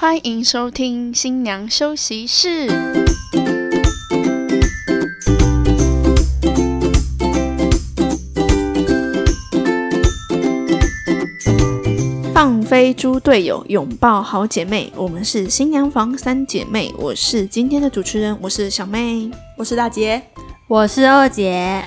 欢迎收听新娘休息室。放飞猪队友，拥抱好姐妹。我们是新娘房三姐妹，我是今天的主持人，我是小妹。我是大姐，我是二姐，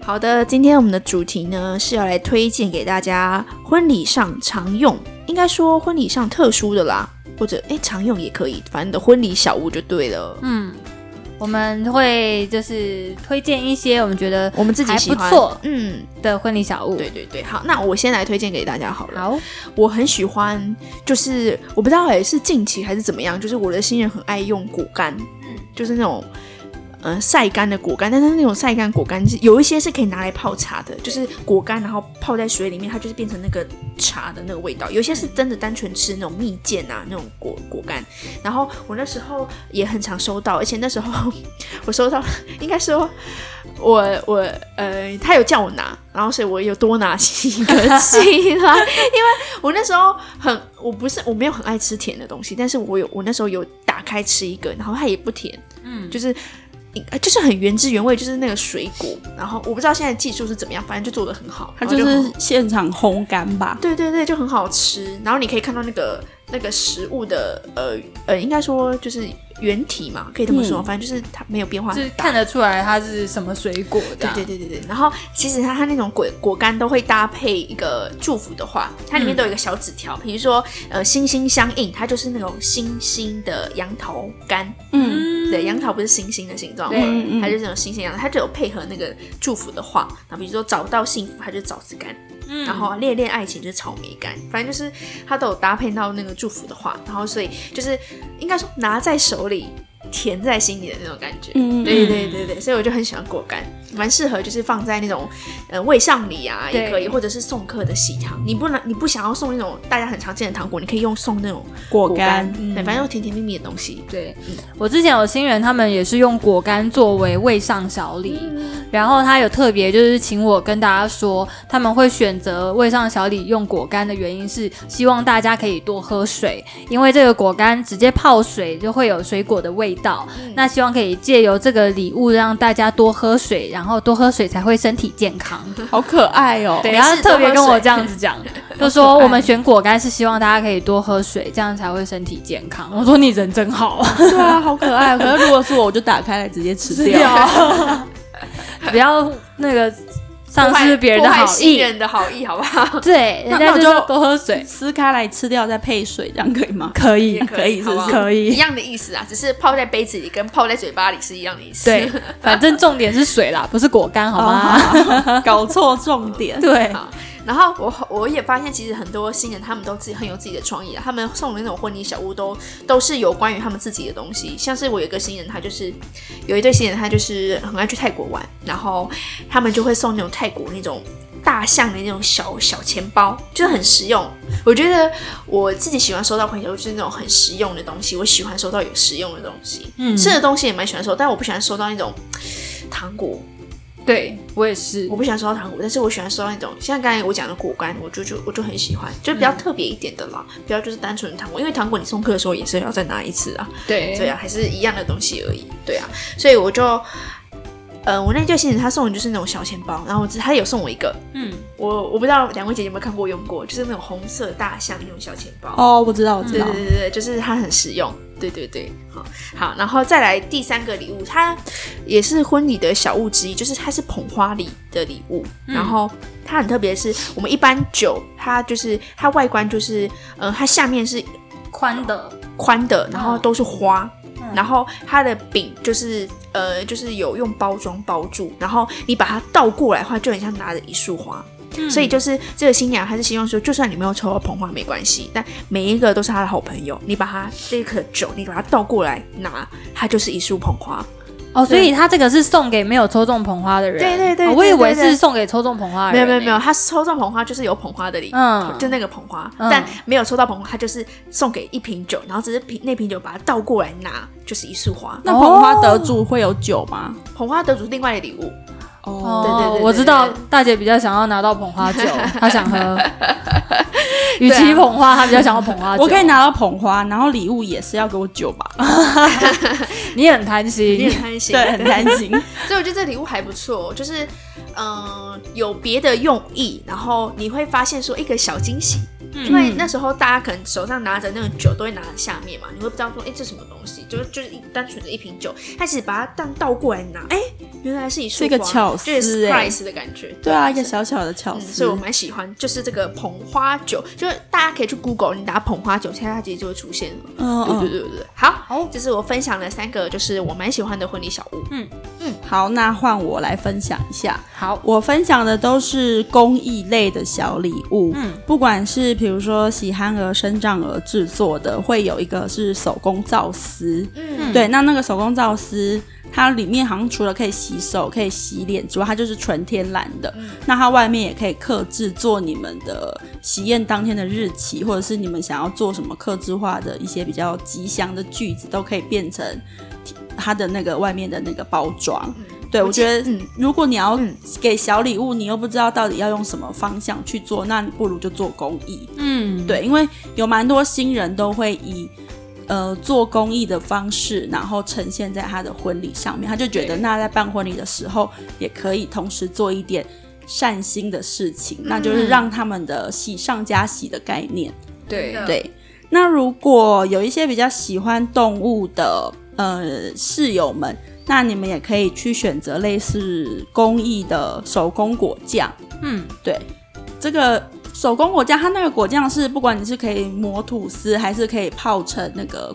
好的，今天我们的主题呢是要来推荐给大家婚礼上常用，应该说婚礼上特殊的啦，或者哎常用也可以，反正你的婚礼小物就对了。嗯，我们会就是推荐一些我们觉得我们自己还喜欢，不错嗯，的婚礼小物。对对对，好，那我先来推荐给大家好了。好，我很喜欢，就是我不知道哎是近期还是怎么样，就是我的新人很爱用果干，就是那种。嗯，晒干的果干，但是那种晒干果干是有一些是可以拿来泡茶的，就是果干，然后泡在水里面，它就是变成那个茶的那个味道。有些是真的单纯吃那种蜜饯啊，那种果果干。然后我那时候也很常收到，而且那时候我收到，应该说我我呃，他有叫我拿，然后所以我有多拿几个起来，因为我那时候很，我不是我没有很爱吃甜的东西，但是我有我那时候有打开吃一个，然后它也不甜，嗯，就是。呃就是很原汁原味，就是那个水果。然后我不知道现在技术是怎么样，反正就做的很好。它就是现场烘干吧。对对对，就很好吃。然后你可以看到那个那个食物的呃呃，应该说就是原体嘛，可以这么说。嗯反正就是它没有变化就是，看得出来它是什么水果的。对对对对对，然后其实它它那种果果干都会搭配一个祝福的话，它里面都有一个小纸条，比如说呃心心相印，它就是那种心心的杨桃干，嗯，对，杨桃不是星星的形状对。吗？嗯嗯。它就是那种星星杨桃，它就有配合那个祝福的话，然后比如说找到幸福，它就是枣子干，嗯。然后恋恋爱情就是草莓干，反正就是它都有搭配到那个祝福的话，然后所以就是应该说拿在手里。甜在心里的那种感觉，嗯对对对对，所以我就很喜欢果干，蛮适合就是放在那种呃未上礼啊也可以，或者是送客的喜糖。你不能你不想要送那种大家很常见的糖果，你可以用送那种果干。干，，对，反正用甜甜蜜蜜的东西。对，我之前有新人，他们也是用果干作为位上小礼，然后他有特别就是请我跟大家说，他们会选择位上小礼用果干的原因是希望大家可以多喝水，因为这个果干直接泡水就会有水果的味道，那希望可以借由这个礼物让大家多喝水，然后多喝水才会身体健康。好可爱哦。对，没事他特别跟我这样子讲，就说我们选果干是希望大家可以多喝水，这样才会身体健康。我说你人真好，对啊，好可爱。可是如果是我，我就打开来直接吃掉。不要那个丧失别人的好意。人的好意，好不好？对，人那那我就家就多喝水，撕开来吃掉，再配水，这样可以吗？可以可以，好不好是不是可以一样的意思啊，只是泡在杯子里跟泡在嘴巴里是一样的意思。对，反正重点是水啦，不是果干，好吗？吗？搞错重点。对，好，然后我我也发现，其实很多新人他们都自己很有自己的创意啊，他们送的那种婚礼小屋都都是有关于他们自己的东西。像是我有一个新人，他就是有一对新人，他就是很爱去泰国玩，然后他们就会送那种泰国那种。大象的那种小小钱包，就是很实用。我觉得我自己喜欢收到朋友就是那种很实用的东西，我喜欢收到有实用的东西。嗯吃的东西也蛮喜欢收，但我不喜欢收到那种糖果，对我也是。我，不喜欢收到糖果，但是我喜欢收到那种像刚才我讲的果干，我就就我就很喜欢，就比较特别一点的啦，不要就是单纯的糖果，因为糖果你送客的时候也是要再拿一次啊，对。对啊，还是一样的东西而已，对啊，所以我就，呃，我那对新人他送的就是那种小钱包，然后我他有送我一个，嗯，我我不知道两位姐姐有没有看过用过，就是那种红色大象那种小钱包，哦，我知道，我知对道。对。对对对，就是它很实用。对对对，好好，然后再来第三个礼物，它也是婚礼的小物之一，就是它是捧花礼的礼物。然后它很特别，是我们一般酒，它就是它外观就是，呃，它下面是宽的，宽的，然后都是花。嗯然后它的饼就是呃，就是有用包装包住，然后你把它倒过来的话，就很像拿着一束花。嗯所以就是这个新娘，她是希望说，就算你没有抽到捧花没关系，但每一个都是她的好朋友。你把它这颗酒，你把它倒过来拿，它就是一束捧花。哦，所以他这个是送给没有抽中捧花的人，对对对哦我以为是送给抽中捧花的人，没有没有没有，，他抽中捧花就是有捧花的礼，嗯就那个捧花，嗯但没有抽到捧花，他就是送给一瓶酒，然后只是瓶那瓶酒把它倒过来拿，就是一束花。那捧花得主会有酒吗？捧花得主是另外的礼物，哦，对对对对我知道大姐比较想要拿到捧花酒，她想喝，与其捧花，她比较想要捧花酒。我可以拿到捧花，然后礼物也是要给我酒吧？你很贪心你心很，贪心，对，很贪心。所以我觉得这礼物还不错，就是嗯、呃有别的用意，然后你会发现说一个小惊喜。因为那时候大家可能手上拿着那个酒都会拿在下面嘛，你会不知道说，哎，这什么东西？就是就是一单纯的一瓶酒，但是把它当倒过来拿，哎，原来是一束是一个花巧就是思哎 surprise 的感觉。对啊，一个小小的巧嗯，思。所以我蛮喜欢，就是这个捧花酒，就是大家可以去 Google，你打捧花酒，现在它其实就会出现了。嗯嗯，对对对对对，好，好，这是我分享的三个，就是我蛮喜欢的婚礼小物。嗯嗯好，那换我来分享一下。好，我分享的都是公益类的小礼物，嗯不管是比如说喜憨儿、生长儿制作的，会有一个是手工皂丝，嗯，对，那那个手工皂丝，它里面好像除了可以洗手、可以洗脸之外，它就是纯天然的。那它外面也可以刻制做你们的喜宴当天的日期，或者是你们想要做什么刻制化的一些比较吉祥的句子，都可以变成它的那个外面的那个包装。对，我觉得，嗯如果你要嗯给小礼物，你又不知道到底要用什么方向去做，那你不如就做公益。嗯，对，因为有蛮多新人都会以呃做公益的方式，然后呈现在他的婚礼上面，他就觉得那在办婚礼的时候，也可以同时做一点善心的事情，那就是让他们的喜上加喜的概念。对对，那如果有一些比较喜欢动物的呃室友们，那你们也可以去选择类似公益的手工果酱。嗯，对，这个手工果酱，它那个果酱是不管你是可以磨吐司，还是可以泡成那个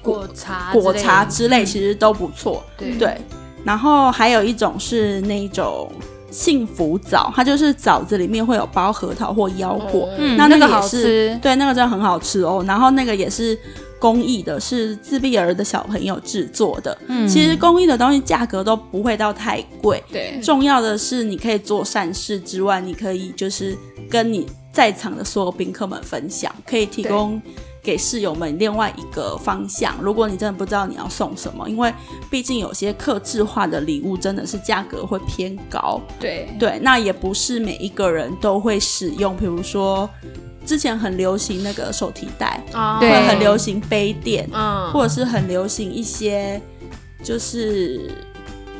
果茶果茶之之类，其实都不错。对，然后还有一种是那种幸福枣，它就是枣子里面会有包核桃或腰果，嗯，那那个好吃，对，那个真的很好吃哦。然后那个也是公益的，是自闭儿的小朋友制作的。嗯。其实公益的东西价格都不会到太贵，对，重要的是你可以做善事之外，你可以就是跟你在场的所有宾客们分享，可以提供给室友们另外一个方向。如果你真的不知道你要送什么，因为毕竟有些克制化的礼物真的是价格会偏高，对，对，那也不是每一个人都会使用，比如说。之前很流行那个手提袋，啊对会很流行杯垫，嗯，或者是很流行一些就是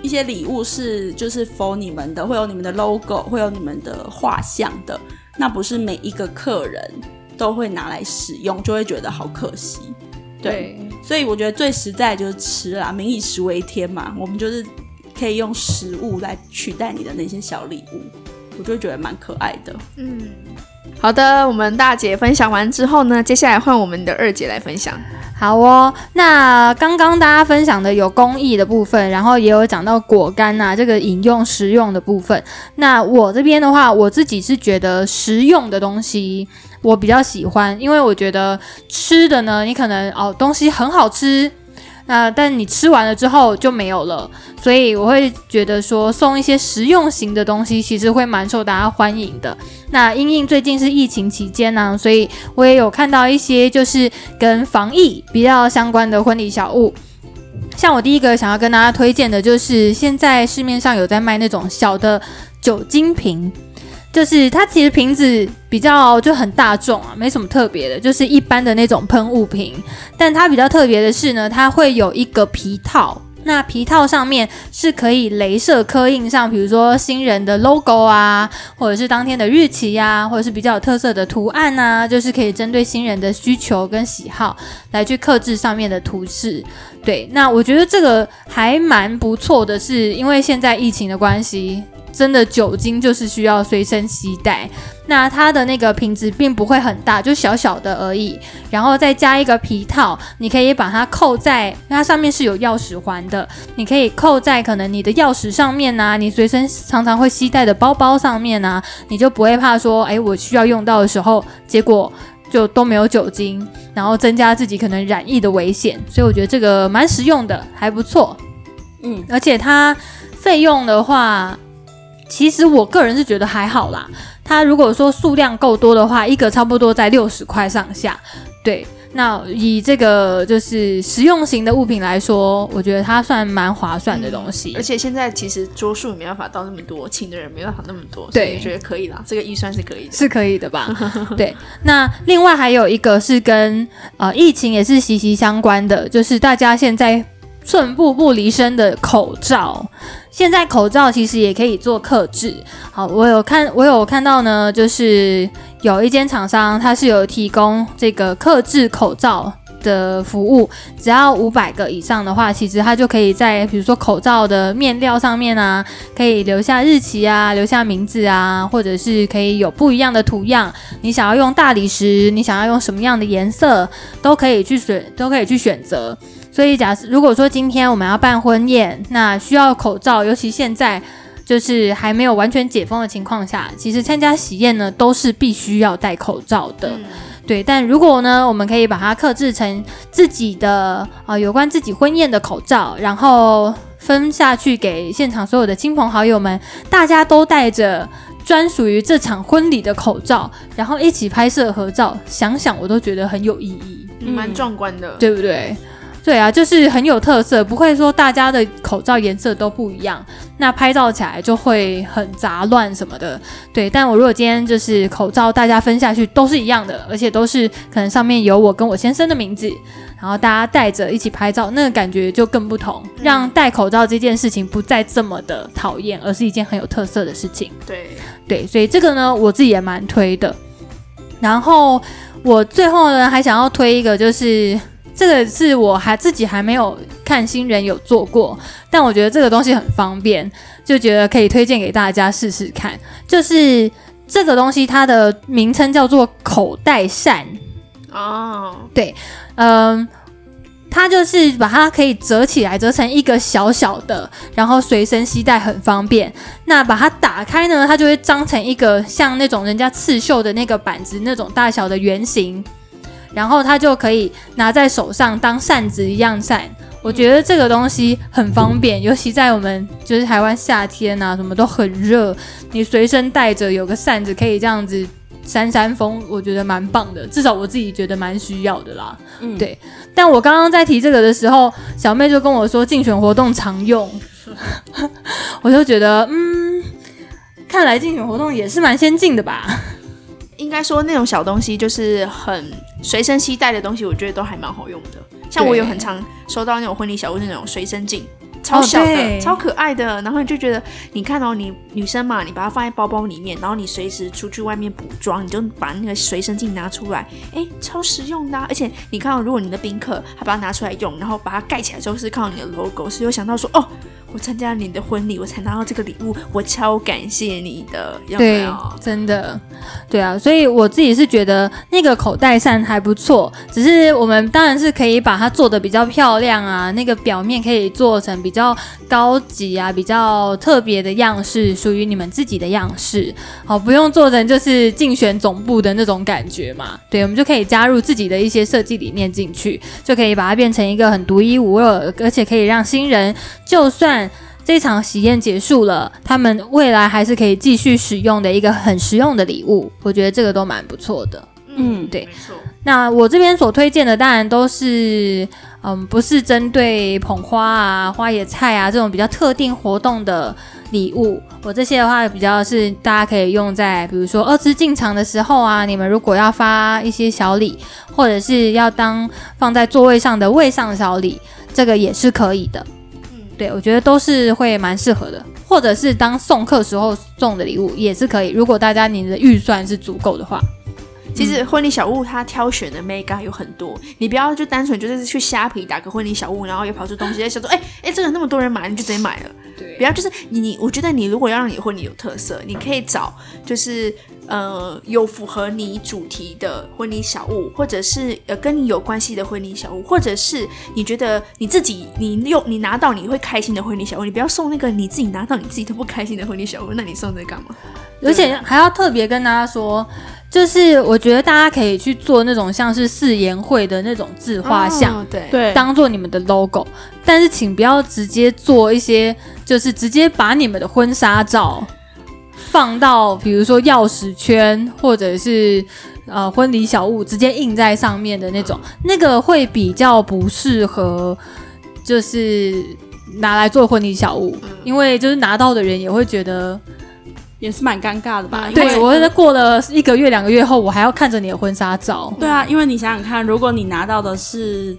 一些礼物是就是 for 你们的，会有你们的 logo，会有你们的画像的，那不是每一个客人都会拿来使用，就会觉得好可惜。对，所以我觉得最实在的就是吃啦，民以食为天嘛，我们就是可以用食物来取代你的那些小礼物，我就觉得蛮可爱的。嗯，好的，我们大姐分享完之后呢，接下来换我们的二姐来分享。好哦，那刚刚大家分享的有公益的部分，然后也有讲到果干呐、这个饮用食用的部分。那我这边的话，我自己是觉得食用的东西我比较喜欢，因为我觉得吃的呢，你可能哦东西很好吃。那但你吃完了之后就没有了，所以我会觉得说送一些实用型的东西，其实会蛮受大家欢迎的。那因应最近是疫情期间呢、所以我也有看到一些就是跟防疫比较相关的婚礼小物。像我第一个想要跟大家推荐的就是现在市面上有在卖那种小的酒精瓶，就是它其实瓶子比较就很大众啊，没什么特别的，就是一般的那种喷雾瓶。但它比较特别的是呢，它会有一个皮套。那皮套上面是可以镭射刻印上，比如说新人的 logo 啊，或者是当天的日期呀、或者是比较有特色的图案啊，就是可以针对新人的需求跟喜好来去刻制上面的图示。对，那我觉得这个还蛮不错的是，因为现在疫情的关系，真的酒精就是需要随身携带。那它的那个瓶子并不会很大，就小小的而已，然后再加一个皮套，你可以把它扣在，它上面是有钥匙环的，你可以扣在可能你的钥匙上面呐、你随身常常会携带的包包上面呐、你就不会怕说，哎，我需要用到的时候，结果就都没有酒精，然后增加自己可能染疫的危险，所以我觉得这个蛮实用的，还不错。嗯，而且它费用的话，其实我个人是觉得还好啦。它如果说数量够多的话，一个差不多在六十块上下。对，那以这个就是实用型的物品来说，我觉得它算蛮划算的东西。而且现在其实桌数没办法到那么多，请的人没办法那么多，对我觉得可以啦，这个预算是可以的。是可以的吧？对，那另外还有一个是跟呃疫情也是息息相关的，就是大家现在寸步不离身的口罩。现在口罩其实也可以做克制。好，我有看，我有看到呢，就是有一间厂商，它是有提供这个克制口罩。的服务只要五百个以上的话，其实它就可以在比如说口罩的面料上面啊，可以留下日期啊，留下名字啊，或者是可以有不一样的图样。你想要用大理石，你想要用什么样的颜色，都可以去选，都可以去选择。所以，假设如果说今天我们要办婚宴，那需要口罩，尤其现在就是还没有完全解封的情况下，其实参加喜宴呢都是必须要戴口罩的。对，但如果呢，我们可以把它克制成自己的啊、有关自己婚宴的口罩，然后分下去给现场所有的亲朋好友们，大家都戴着专属于这场婚礼的口罩，然后一起拍摄合照，想想我都觉得很有意义，嗯蛮壮观的。对不对？对啊，就是很有特色，不会说大家的口罩颜色都不一样，那拍照起来就会很杂乱什么的。对，但我如果今天就是口罩大家分下去都是一样的，而且都是可能上面有我跟我先生的名字，然后大家戴着一起拍照，那个感觉就更不同，让戴口罩这件事情不再这么的讨厌，而是一件很有特色的事情。对，对，所以这个呢，我自己也蛮推的。然后我最后呢，还想要推一个，就是这个是我还自己还没有看新人有做过，但我觉得这个东西很方便，就觉得可以推荐给大家试试看。就是这个东西，它的名称叫做口袋扇。哦，对嗯，它就是把它可以折起来，折成一个小小的，然后随身携带很方便。那把它打开呢，它就会张成一个像那种人家刺绣的那个板子那种大小的圆形，然后它就可以拿在手上当扇子一样扇。我觉得这个东西很方便，尤其在我们就是台湾夏天啊，什么都很热，你随身带着有个扇子可以这样子扇扇风，我觉得蛮棒的，至少我自己觉得蛮需要的啦。嗯对但我刚刚在提这个的时候，小妹就跟我说竞选活动常用，我就觉得嗯，看来竞选活动也是蛮先进的吧。应该说那种小东西就是很随身携带的东西，我觉得都还蛮好用的。像我有很常收到那种婚礼小物，那种随身镜，超小的、对。超可爱的，然后你就觉得，你看哦，你女生嘛，你把它放在包包里面，然后你随时出去外面补妆，你就把那个随身镜拿出来，哎，超实用的啊、而且你看、哦，如果你的宾客他把它拿出来用，然后把它盖起来之后是看到你的 logo，是有想到说，哦，我参加了你的婚礼，我才拿到这个礼物，我超感谢你的，有没对？，真的，对啊，所以我自己是觉得那个口袋扇还不错，只是我们当然是可以把它做的比较漂亮啊，那个表面可以做成比较高级啊、比较特别的样式，属于你们自己的样式，好，不用做成就是竞选总部的那种感觉嘛。对，我们就可以加入自己的一些设计理念进去，就可以把它变成一个很独一无二，而且可以让新人就算。这场喜宴结束了，他们未来还是可以继续使用的一个很实用的礼物，我觉得这个都蛮不错的。嗯对没错。那我这边所推荐的，当然都是，嗯，不是针对捧花啊、花野菜啊这种比较特定活动的礼物。我这些的话，比较是大家可以用在，比如说二次进场的时候啊，你们如果要发一些小礼，或者是要当放在座位上的位上小礼，这个也是可以的。对，我觉得都是会蛮适合的，或者是当送客时候送的礼物也是可以。如果大家你的预算是足够的话，其实婚礼小物它挑选的 mega 有很多，你不要就单纯就是去虾皮打个婚礼小物，然后又跑出东西，在想说，哎哎，这个那么多人买，你就直接买了。对不要就是你你，我觉得你如果要让你婚礼有特色，你可以找就是呃有符合你主题的婚礼小物，或者是呃跟你有关系的婚礼小物，或者是你觉得你自己你用你拿到你会开心的婚礼小物，你不要送那个你自己拿到你自己都不开心的婚礼小物，那你送这个干嘛？而且还要特别跟大家说，就是我觉得大家可以去做那种像是誓言会的那种自画像。哦对对，当做你们的 logo，但是请不要直接做一些，就是直接把你们的婚纱照放到，比如说钥匙圈或者是呃婚礼小物直接印在上面的那种，那个会比较不适合，就是拿来做婚礼小物，因为就是拿到的人也会觉得，也是蛮尴尬的吧？对我是过了一个月两个月后，我还要看着你的婚纱照。对啊，因为你想想看，如果你拿到的是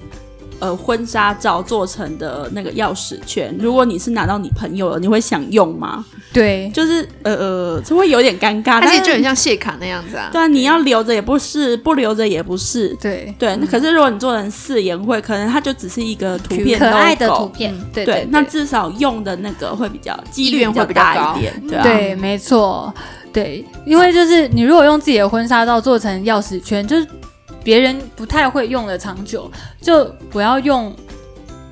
呃婚纱照做成的那个钥匙圈，如果你是拿到你朋友了，你会想用吗？对，就是呃呃，这会有点尴尬。但是它其实就很像谢卡那样子啊。对啊，你要留着也不是，不留着也不是。对，对，那可是如果你做成四言会，可能它就只是一个图片可爱的图片，对对，对，那至少用的那个会比较几率会比较大高一点，对啊，对，没错，对，因为就是你如果用自己的婚纱照做成钥匙圈，就是别人不太会用的长久，就不要用。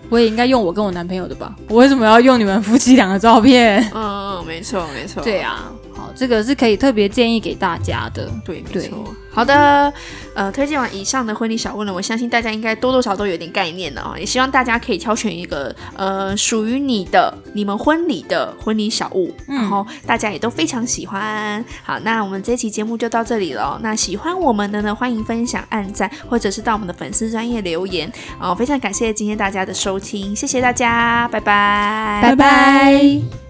我也应该用我跟我男朋友的吧？我为什么要用你们夫妻两个照片？嗯嗯，没错没错。对啊，好，这个是可以特别建议给大家的。对，没对错。好的，呃，推荐完以上的婚礼小问呢，我相信大家应该多多少少都有点概念了哦。也希望大家可以挑选一个呃属于你的、你们婚礼的婚礼小物，嗯然后大家也都非常喜欢。好，那我们这期节目就到这里了哦。那喜欢我们的呢，欢迎分享、按赞，或者是到我们的粉丝专业留言哦。非常感谢今天大家的收听，谢谢大家，拜拜，拜拜